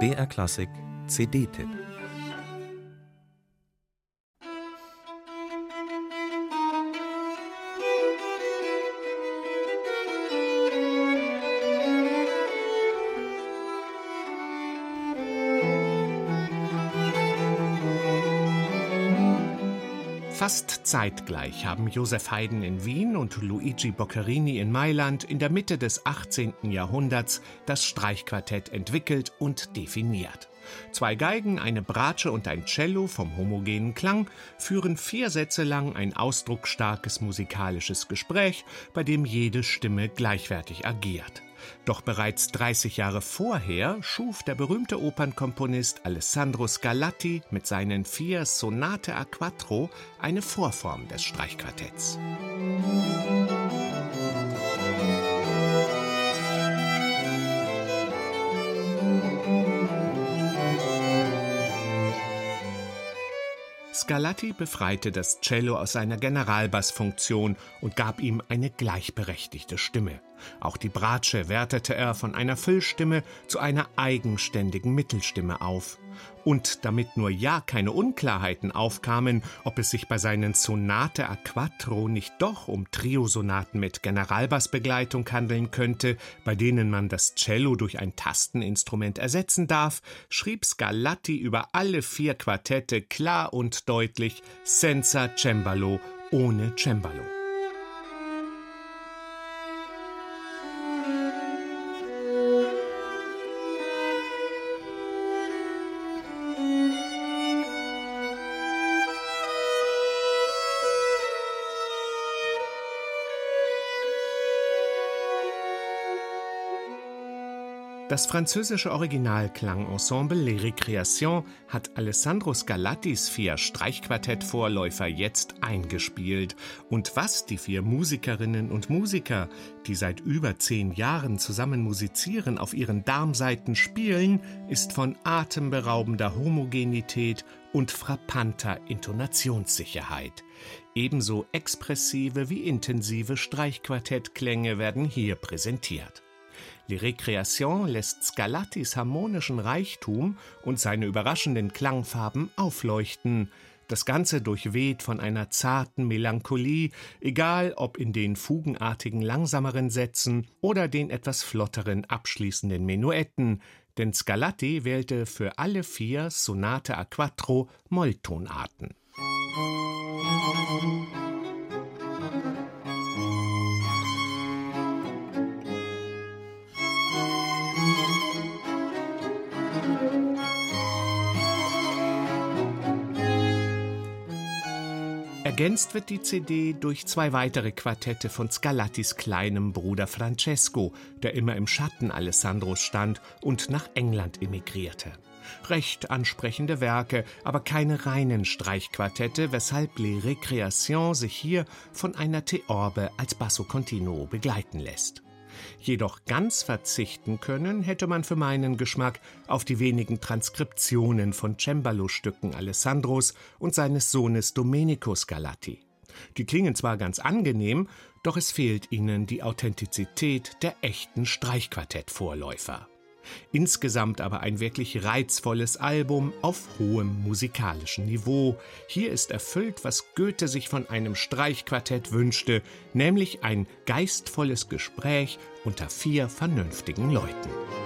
BR Klassik CD-Tipp Fast zeitgleich haben Josef Haydn in Wien und Luigi Boccherini in Mailand in der Mitte des 18. Jahrhunderts das Streichquartett entwickelt und definiert. Zwei Geigen, eine Bratsche und ein Cello vom homogenen Klang führen vier Sätze lang ein ausdrucksstarkes musikalisches Gespräch, bei dem jede Stimme gleichwertig agiert. Doch bereits 30 Jahre vorher schuf der berühmte Opernkomponist Alessandro Scarlatti mit seinen vier Sonate a Quattro eine Vorform des Streichquartetts. Scarlatti befreite das Cello aus seiner Generalbassfunktion und gab ihm eine gleichberechtigte Stimme. Auch die Bratsche wertete er von einer Füllstimme zu einer eigenständigen Mittelstimme auf. Und damit nur ja keine Unklarheiten aufkamen, ob es sich bei seinen Sonate a Quattro nicht doch um Triosonaten mit Generalbassbegleitung handeln könnte, bei denen man das Cello durch ein Tasteninstrument ersetzen darf, schrieb Scarlatti über alle vier Quartette klar und deutlich Senza Cembalo, ohne Cembalo. Das französische Originalklangensemble Les Récréations hat Alessandro Scarlattis vier Streichquartettvorläufer jetzt eingespielt. Und was die vier Musikerinnen und Musiker, die seit über zehn Jahren zusammen musizieren, auf ihren Darmseiten spielen, ist von atemberaubender Homogenität und frappanter Intonationssicherheit. Ebenso expressive wie intensive Streichquartettklänge werden hier präsentiert. Les Récréations lässt Scarlattis harmonischen Reichtum und seine überraschenden Klangfarben aufleuchten. Das Ganze durchweht von einer zarten Melancholie, egal ob in den fugenartigen langsameren Sätzen oder den etwas flotteren abschließenden Menuetten, denn Scarlatti wählte für alle vier Sonate a quattro Molltonarten. Ergänzt wird die CD durch zwei weitere Quartette von Scarlattis kleinem Bruder Francesco, der immer im Schatten Alessandros stand und nach England emigrierte. Recht ansprechende Werke, aber keine reinen Streichquartette, weshalb Les Récréations sich hier von einer Theorbe als Basso Continuo begleiten lässt. Jedoch ganz verzichten können hätte man für meinen Geschmack auf die wenigen Transkriptionen von Cembalo-Stücken Alessandros und seines Sohnes Domenico Scarlatti. Die klingen zwar ganz angenehm, doch es fehlt ihnen die Authentizität der echten Streichquartettvorläufer. Insgesamt aber ein wirklich reizvolles Album auf hohem musikalischen Niveau. Hier ist erfüllt, was Goethe sich von einem Streichquartett wünschte, nämlich ein geistvolles Gespräch unter vier vernünftigen Leuten.